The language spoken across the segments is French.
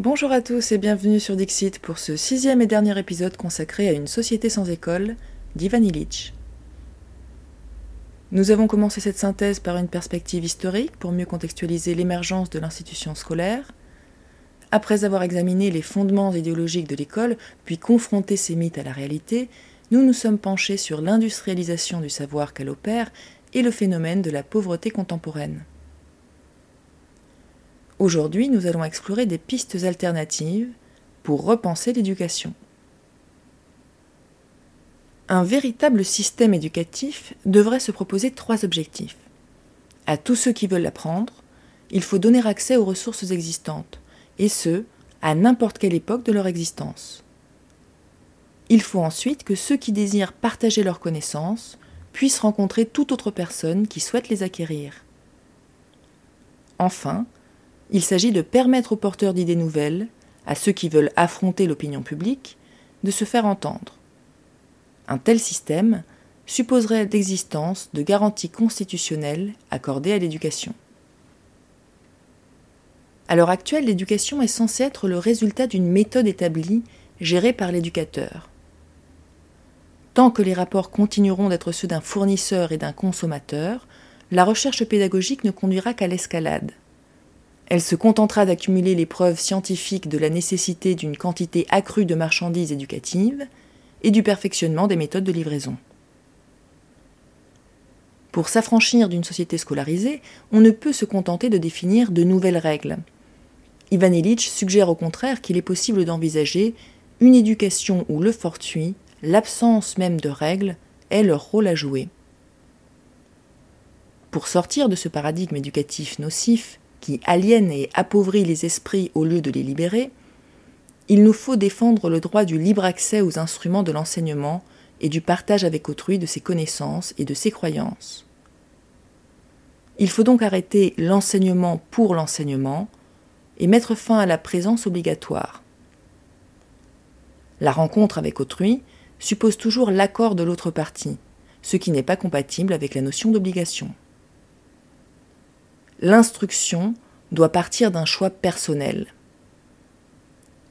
Bonjour à tous et bienvenue sur Dixit pour ce sixième et dernier épisode consacré à une société sans école d'Ivan Illich. Nous avons commencé cette synthèse par une perspective historique pour mieux contextualiser l'émergence de l'institution scolaire. Après avoir examiné les fondements idéologiques de l'école, puis confronté ces mythes à la réalité, nous nous sommes penchés sur l'industrialisation du savoir qu'elle opère et le phénomène de la pauvreté contemporaine. Aujourd'hui, nous allons explorer des pistes alternatives pour repenser l'éducation. Un véritable système éducatif devrait se proposer trois objectifs. À tous ceux qui veulent l'apprendre, il faut donner accès aux ressources existantes, et ce, à n'importe quelle époque de leur existence. Il faut ensuite que ceux qui désirent partager leurs connaissances puissent rencontrer toute autre personne qui souhaite les acquérir. Enfin, il s'agit de permettre aux porteurs d'idées nouvelles, à ceux qui veulent affronter l'opinion publique, de se faire entendre. Un tel système supposerait l'existence de garanties constitutionnelles accordées à l'éducation. À l'heure actuelle, l'éducation est censée être le résultat d'une méthode établie, gérée par l'éducateur. Tant que les rapports continueront d'être ceux d'un fournisseur et d'un consommateur, la recherche pédagogique ne conduira qu'à l'escalade. Elle se contentera d'accumuler les preuves scientifiques de la nécessité d'une quantité accrue de marchandises éducatives et du perfectionnement des méthodes de livraison. Pour s'affranchir d'une société scolarisée, on ne peut se contenter de définir de nouvelles règles. Ivan Illich suggère au contraire qu'il est possible d'envisager une éducation où le fortuit, l'absence même de règles, est leur rôle à jouer. Pour sortir de ce paradigme éducatif nocif qui aliène et appauvrit les esprits au lieu de les libérer, il nous faut défendre le droit du libre accès aux instruments de l'enseignement et du partage avec autrui de ses connaissances et de ses croyances. Il faut donc arrêter l'enseignement pour l'enseignement et mettre fin à la présence obligatoire. La rencontre avec autrui suppose toujours l'accord de l'autre partie, ce qui n'est pas compatible avec la notion d'obligation l'instruction doit partir d'un choix personnel.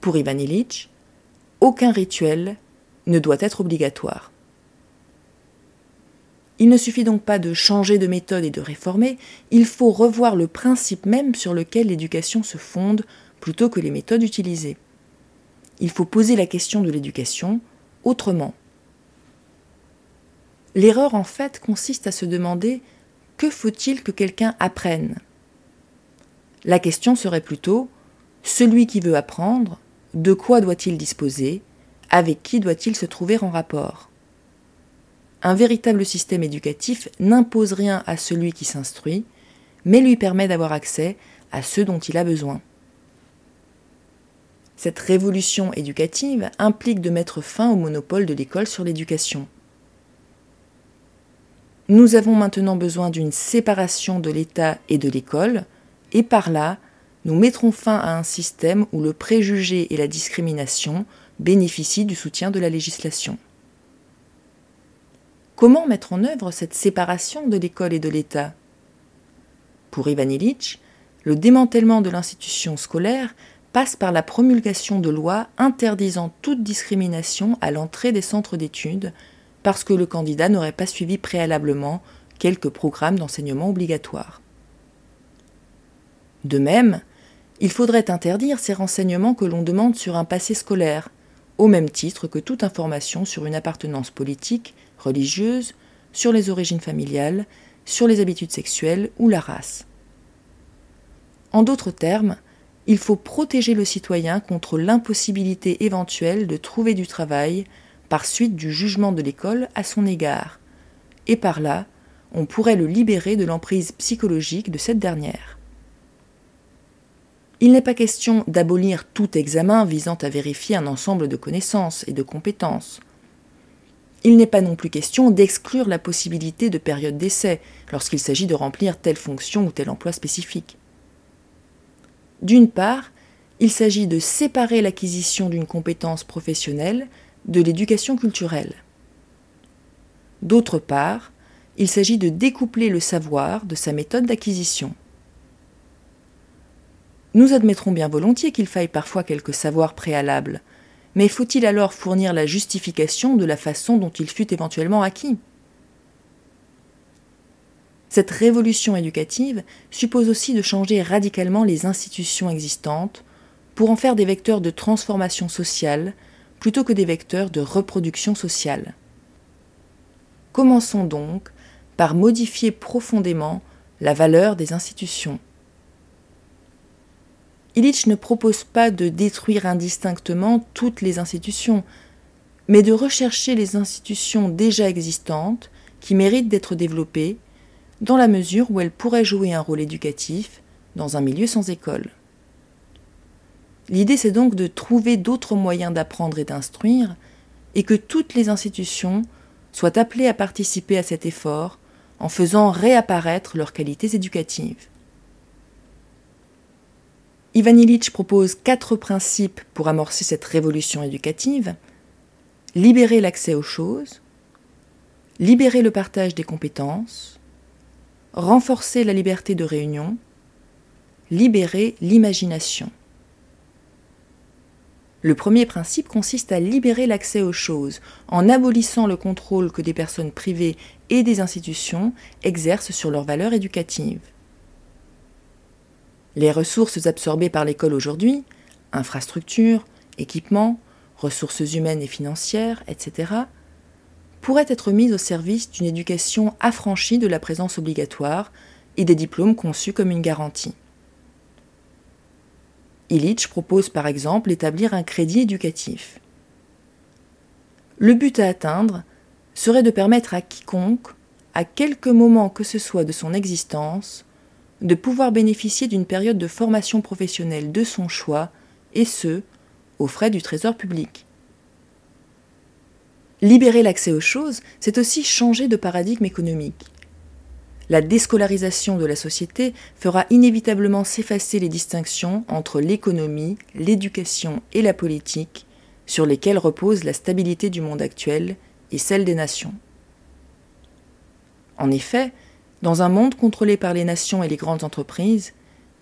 Pour Ivan Illich, aucun rituel ne doit être obligatoire. Il ne suffit donc pas de changer de méthode et de réformer, il faut revoir le principe même sur lequel l'éducation se fonde plutôt que les méthodes utilisées. Il faut poser la question de l'éducation autrement. L'erreur en fait consiste à se demander que faut-il que quelqu'un apprenne? La question serait plutôt celui qui veut apprendre, de quoi doit-il disposer? Avec qui doit-il se trouver en rapport? Un véritable système éducatif n'impose rien à celui qui s'instruit, mais lui permet d'avoir accès à ce dont il a besoin. Cette révolution éducative implique de mettre fin au monopole de l'école sur l'éducation. Nous avons maintenant besoin d'une séparation de l'État et de l'école, et par là, nous mettrons fin à un système où le préjugé et la discrimination bénéficient du soutien de la législation. Comment mettre en œuvre cette séparation de l'école et de l'État? Pour Ivan Illich, le démantèlement de l'institution scolaire passe par la promulgation de lois interdisant toute discrimination à l'entrée des centres d'études, parce que le candidat n'aurait pas suivi préalablement quelques programmes d'enseignement obligatoire. De même, il faudrait interdire ces renseignements que l'on demande sur un passé scolaire, au même titre que toute information sur une appartenance politique, religieuse, sur les origines familiales, sur les habitudes sexuelles ou la race. En d'autres termes, il faut protéger le citoyen contre l'impossibilité éventuelle de trouver du travail par suite du jugement de l'école à son égard, et par là, on pourrait le libérer de l'emprise psychologique de cette dernière. Il n'est pas question d'abolir tout examen visant à vérifier un ensemble de connaissances et de compétences. Il n'est pas non plus question d'exclure la possibilité de période d'essai lorsqu'il s'agit de remplir telle fonction ou tel emploi spécifique. D'une part, il s'agit de séparer l'acquisition d'une compétence professionnelle de l'éducation culturelle. D'autre part, il s'agit de découpler le savoir de sa méthode d'acquisition. Nous admettrons bien volontiers qu'il faille parfois quelques savoirs préalables, mais faut-il alors fournir la justification de la façon dont il fut éventuellement acquis? Cette révolution éducative suppose aussi de changer radicalement les institutions existantes pour en faire des vecteurs de transformation sociale plutôt que des vecteurs de reproduction sociale. Commençons donc par modifier profondément la valeur des institutions. Illich ne propose pas de détruire indistinctement toutes les institutions, mais de rechercher les institutions déjà existantes qui méritent d'être développées dans la mesure où elles pourraient jouer un rôle éducatif dans un milieu sans école. L'idée c'est donc de trouver d'autres moyens d'apprendre et d'instruire, et que toutes les institutions soient appelées à participer à cet effort en faisant réapparaître leurs qualités éducatives. Ivan Illich propose quatre principes pour amorcer cette révolution éducative. Libérer l'accès aux choses, libérer le partage des compétences, renforcer la liberté de réunion, libérer l'imagination. Le premier principe consiste à libérer l'accès aux choses, en abolissant le contrôle que des personnes privées et des institutions exercent sur leurs valeurs éducatives. Les ressources absorbées par l'école aujourd'hui, infrastructures, équipements, ressources humaines et financières, etc., pourraient être mises au service d'une éducation affranchie de la présence obligatoire et des diplômes conçus comme une garantie. Illich propose par exemple d'établir un crédit éducatif. Le but à atteindre serait de permettre à quiconque, à quelque moment que ce soit de son existence, de pouvoir bénéficier d'une période de formation professionnelle de son choix, et ce, aux frais du Trésor public. Libérer l'accès aux choses, c'est aussi changer de paradigme économique la déscolarisation de la société fera inévitablement s'effacer les distinctions entre l'économie, l'éducation et la politique, sur lesquelles repose la stabilité du monde actuel et celle des nations. En effet, dans un monde contrôlé par les nations et les grandes entreprises,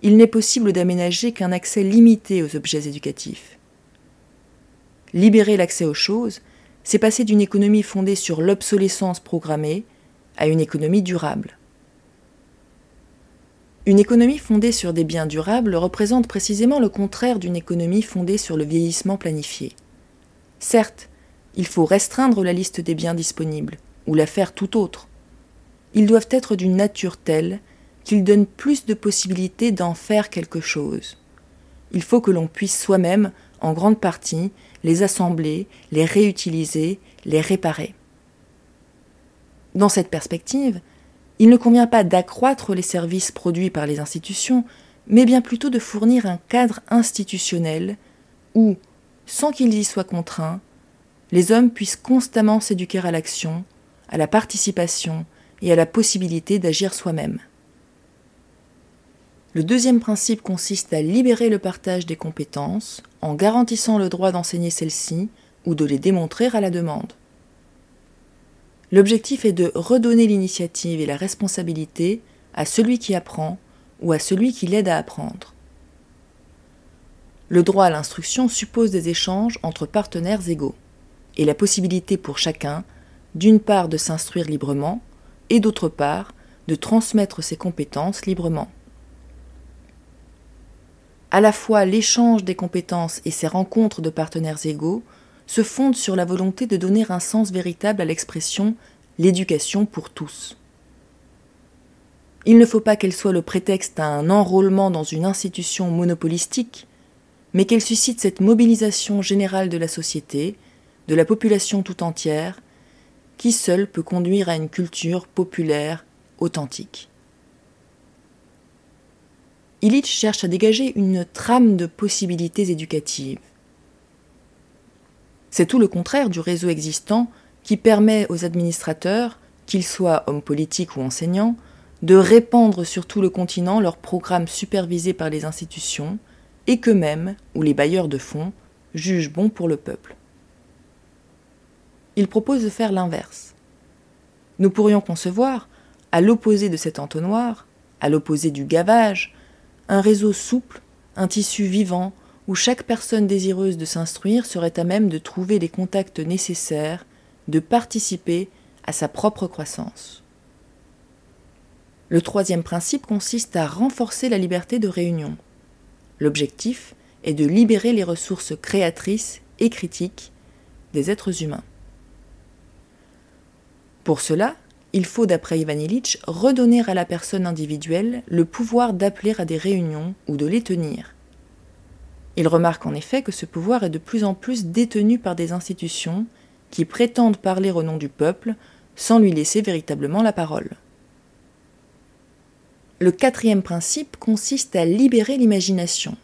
il n'est possible d'aménager qu'un accès limité aux objets éducatifs. Libérer l'accès aux choses, c'est passer d'une économie fondée sur l'obsolescence programmée à une économie durable. Une économie fondée sur des biens durables représente précisément le contraire d'une économie fondée sur le vieillissement planifié. Certes, il faut restreindre la liste des biens disponibles, ou la faire tout autre. Ils doivent être d'une nature telle qu'ils donnent plus de possibilités d'en faire quelque chose. Il faut que l'on puisse soi-même, en grande partie, les assembler, les réutiliser, les réparer. Dans cette perspective, il ne convient pas d'accroître les services produits par les institutions, mais bien plutôt de fournir un cadre institutionnel où, sans qu'ils y soient contraints, les hommes puissent constamment s'éduquer à l'action, à la participation et à la possibilité d'agir soi-même. Le deuxième principe consiste à libérer le partage des compétences en garantissant le droit d'enseigner celles-ci ou de les démontrer à la demande. L'objectif est de redonner l'initiative et la responsabilité à celui qui apprend ou à celui qui l'aide à apprendre. Le droit à l'instruction suppose des échanges entre partenaires égaux et la possibilité pour chacun, d'une part, de s'instruire librement et d'autre part, de transmettre ses compétences librement. À la fois l'échange des compétences et ces rencontres de partenaires égaux se fonde sur la volonté de donner un sens véritable à l'expression l'éducation pour tous. Il ne faut pas qu'elle soit le prétexte à un enrôlement dans une institution monopolistique, mais qu'elle suscite cette mobilisation générale de la société, de la population tout entière, qui seule peut conduire à une culture populaire authentique. Illich cherche à dégager une trame de possibilités éducatives. C'est tout le contraire du réseau existant qui permet aux administrateurs, qu'ils soient hommes politiques ou enseignants, de répandre sur tout le continent leurs programmes supervisés par les institutions et qu'eux-mêmes, ou les bailleurs de fonds, jugent bons pour le peuple. Il propose de faire l'inverse. Nous pourrions concevoir, à l'opposé de cet entonnoir, à l'opposé du gavage, un réseau souple, un tissu vivant où chaque personne désireuse de s'instruire serait à même de trouver les contacts nécessaires, de participer à sa propre croissance. Le troisième principe consiste à renforcer la liberté de réunion. L'objectif est de libérer les ressources créatrices et critiques des êtres humains. Pour cela, il faut, d'après Ivan Illich, redonner à la personne individuelle le pouvoir d'appeler à des réunions ou de les tenir. Il remarque en effet que ce pouvoir est de plus en plus détenu par des institutions qui prétendent parler au nom du peuple sans lui laisser véritablement la parole. Le quatrième principe consiste à libérer l'imagination.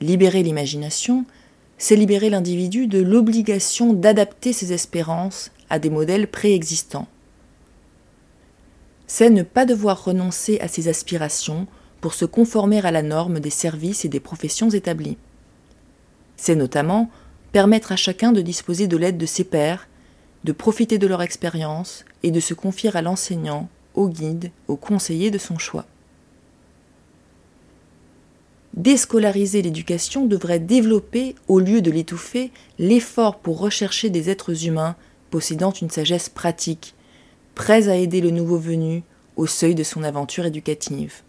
Libérer l'imagination, c'est libérer l'individu de l'obligation d'adapter ses espérances à des modèles préexistants. C'est ne pas devoir renoncer à ses aspirations pour se conformer à la norme des services et des professions établies. C'est notamment permettre à chacun de disposer de l'aide de ses pairs, de profiter de leur expérience et de se confier à l'enseignant au guide, au conseiller de son choix. Déscolariser l'éducation devrait développer, au lieu de l'étouffer, l'effort pour rechercher des êtres humains possédant une sagesse pratique, prêts à aider le nouveau venu au seuil de son aventure éducative.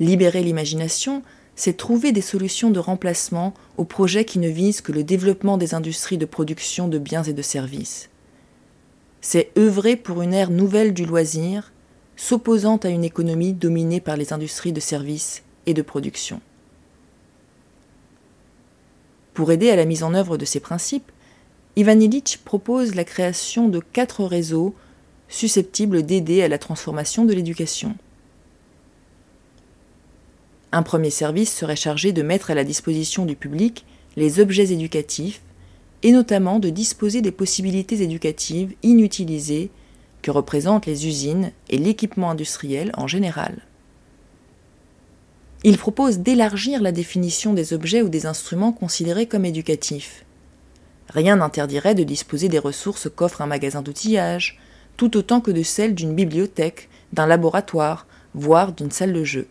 Libérer l'imagination, c'est trouver des solutions de remplacement aux projets qui ne visent que le développement des industries de production de biens et de services c'est œuvrer pour une ère nouvelle du loisir, s'opposant à une économie dominée par les industries de services et de production. Pour aider à la mise en œuvre de ces principes, Ivan Illich propose la création de quatre réseaux susceptibles d'aider à la transformation de l'éducation. Un premier service serait chargé de mettre à la disposition du public les objets éducatifs et notamment de disposer des possibilités éducatives inutilisées que représentent les usines et l'équipement industriel en général. Il propose d'élargir la définition des objets ou des instruments considérés comme éducatifs. Rien n'interdirait de disposer des ressources qu'offre un magasin d'outillage, tout autant que de celles d'une bibliothèque, d'un laboratoire, voire d'une salle de jeu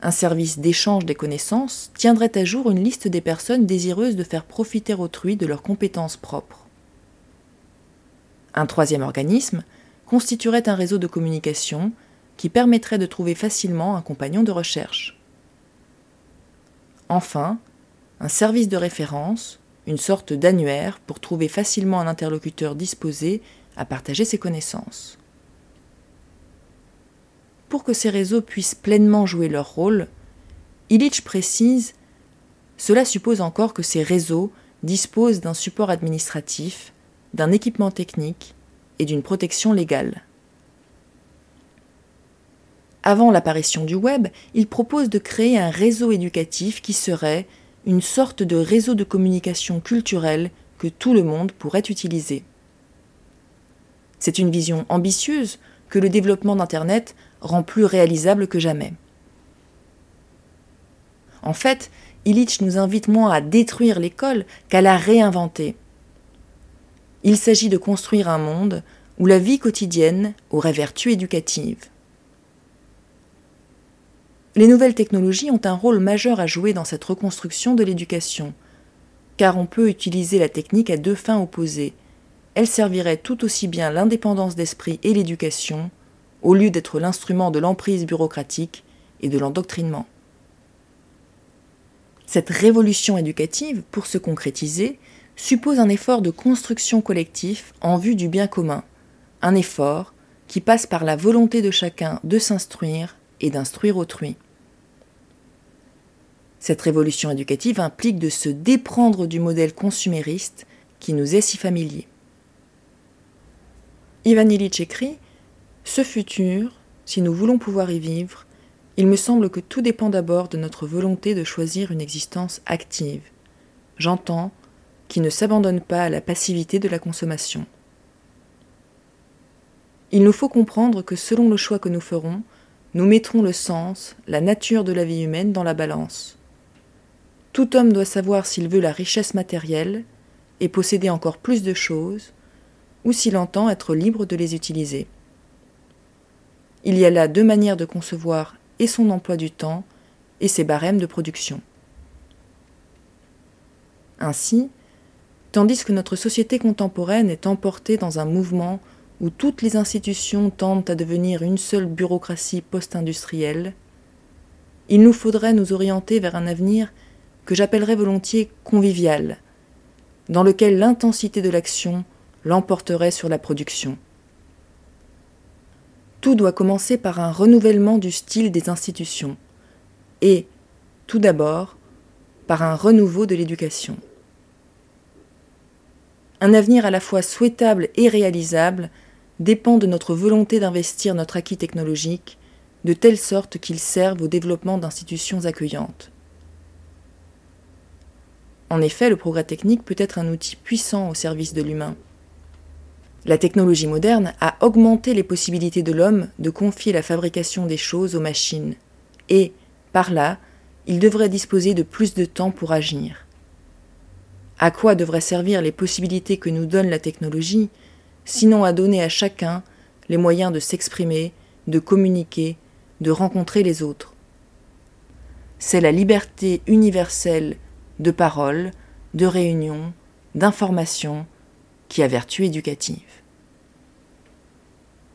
un service d'échange des connaissances tiendrait à jour une liste des personnes désireuses de faire profiter autrui de leurs compétences propres. Un troisième organisme constituerait un réseau de communication qui permettrait de trouver facilement un compagnon de recherche. Enfin, un service de référence, une sorte d'annuaire pour trouver facilement un interlocuteur disposé à partager ses connaissances. Pour que ces réseaux puissent pleinement jouer leur rôle, Illich précise Cela suppose encore que ces réseaux disposent d'un support administratif, d'un équipement technique et d'une protection légale. Avant l'apparition du web, il propose de créer un réseau éducatif qui serait une sorte de réseau de communication culturelle que tout le monde pourrait utiliser. C'est une vision ambitieuse que le développement d'Internet rend plus réalisable que jamais. En fait, Illich nous invite moins à détruire l'école qu'à la réinventer. Il s'agit de construire un monde où la vie quotidienne aurait vertu éducative. Les nouvelles technologies ont un rôle majeur à jouer dans cette reconstruction de l'éducation, car on peut utiliser la technique à deux fins opposées. Elle servirait tout aussi bien l'indépendance d'esprit et l'éducation, au lieu d'être l'instrument de l'emprise bureaucratique et de l'endoctrinement. Cette révolution éducative, pour se concrétiser, suppose un effort de construction collectif en vue du bien commun, un effort qui passe par la volonté de chacun de s'instruire et d'instruire autrui. Cette révolution éducative implique de se déprendre du modèle consumériste qui nous est si familier. Ivan Illich écrit ce futur, si nous voulons pouvoir y vivre, il me semble que tout dépend d'abord de notre volonté de choisir une existence active. J'entends, qui ne s'abandonne pas à la passivité de la consommation. Il nous faut comprendre que selon le choix que nous ferons, nous mettrons le sens, la nature de la vie humaine dans la balance. Tout homme doit savoir s'il veut la richesse matérielle et posséder encore plus de choses, ou s'il entend être libre de les utiliser. Il y a là deux manières de concevoir et son emploi du temps et ses barèmes de production. Ainsi, tandis que notre société contemporaine est emportée dans un mouvement où toutes les institutions tendent à devenir une seule bureaucratie post-industrielle, il nous faudrait nous orienter vers un avenir que j'appellerais volontiers convivial, dans lequel l'intensité de l'action l'emporterait sur la production. Tout doit commencer par un renouvellement du style des institutions, et, tout d'abord, par un renouveau de l'éducation. Un avenir à la fois souhaitable et réalisable dépend de notre volonté d'investir notre acquis technologique de telle sorte qu'il serve au développement d'institutions accueillantes. En effet, le progrès technique peut être un outil puissant au service de l'humain. La technologie moderne a augmenté les possibilités de l'homme de confier la fabrication des choses aux machines, et, par là, il devrait disposer de plus de temps pour agir. À quoi devraient servir les possibilités que nous donne la technologie, sinon à donner à chacun les moyens de s'exprimer, de communiquer, de rencontrer les autres? C'est la liberté universelle de parole, de réunion, d'information qui a vertu éducative.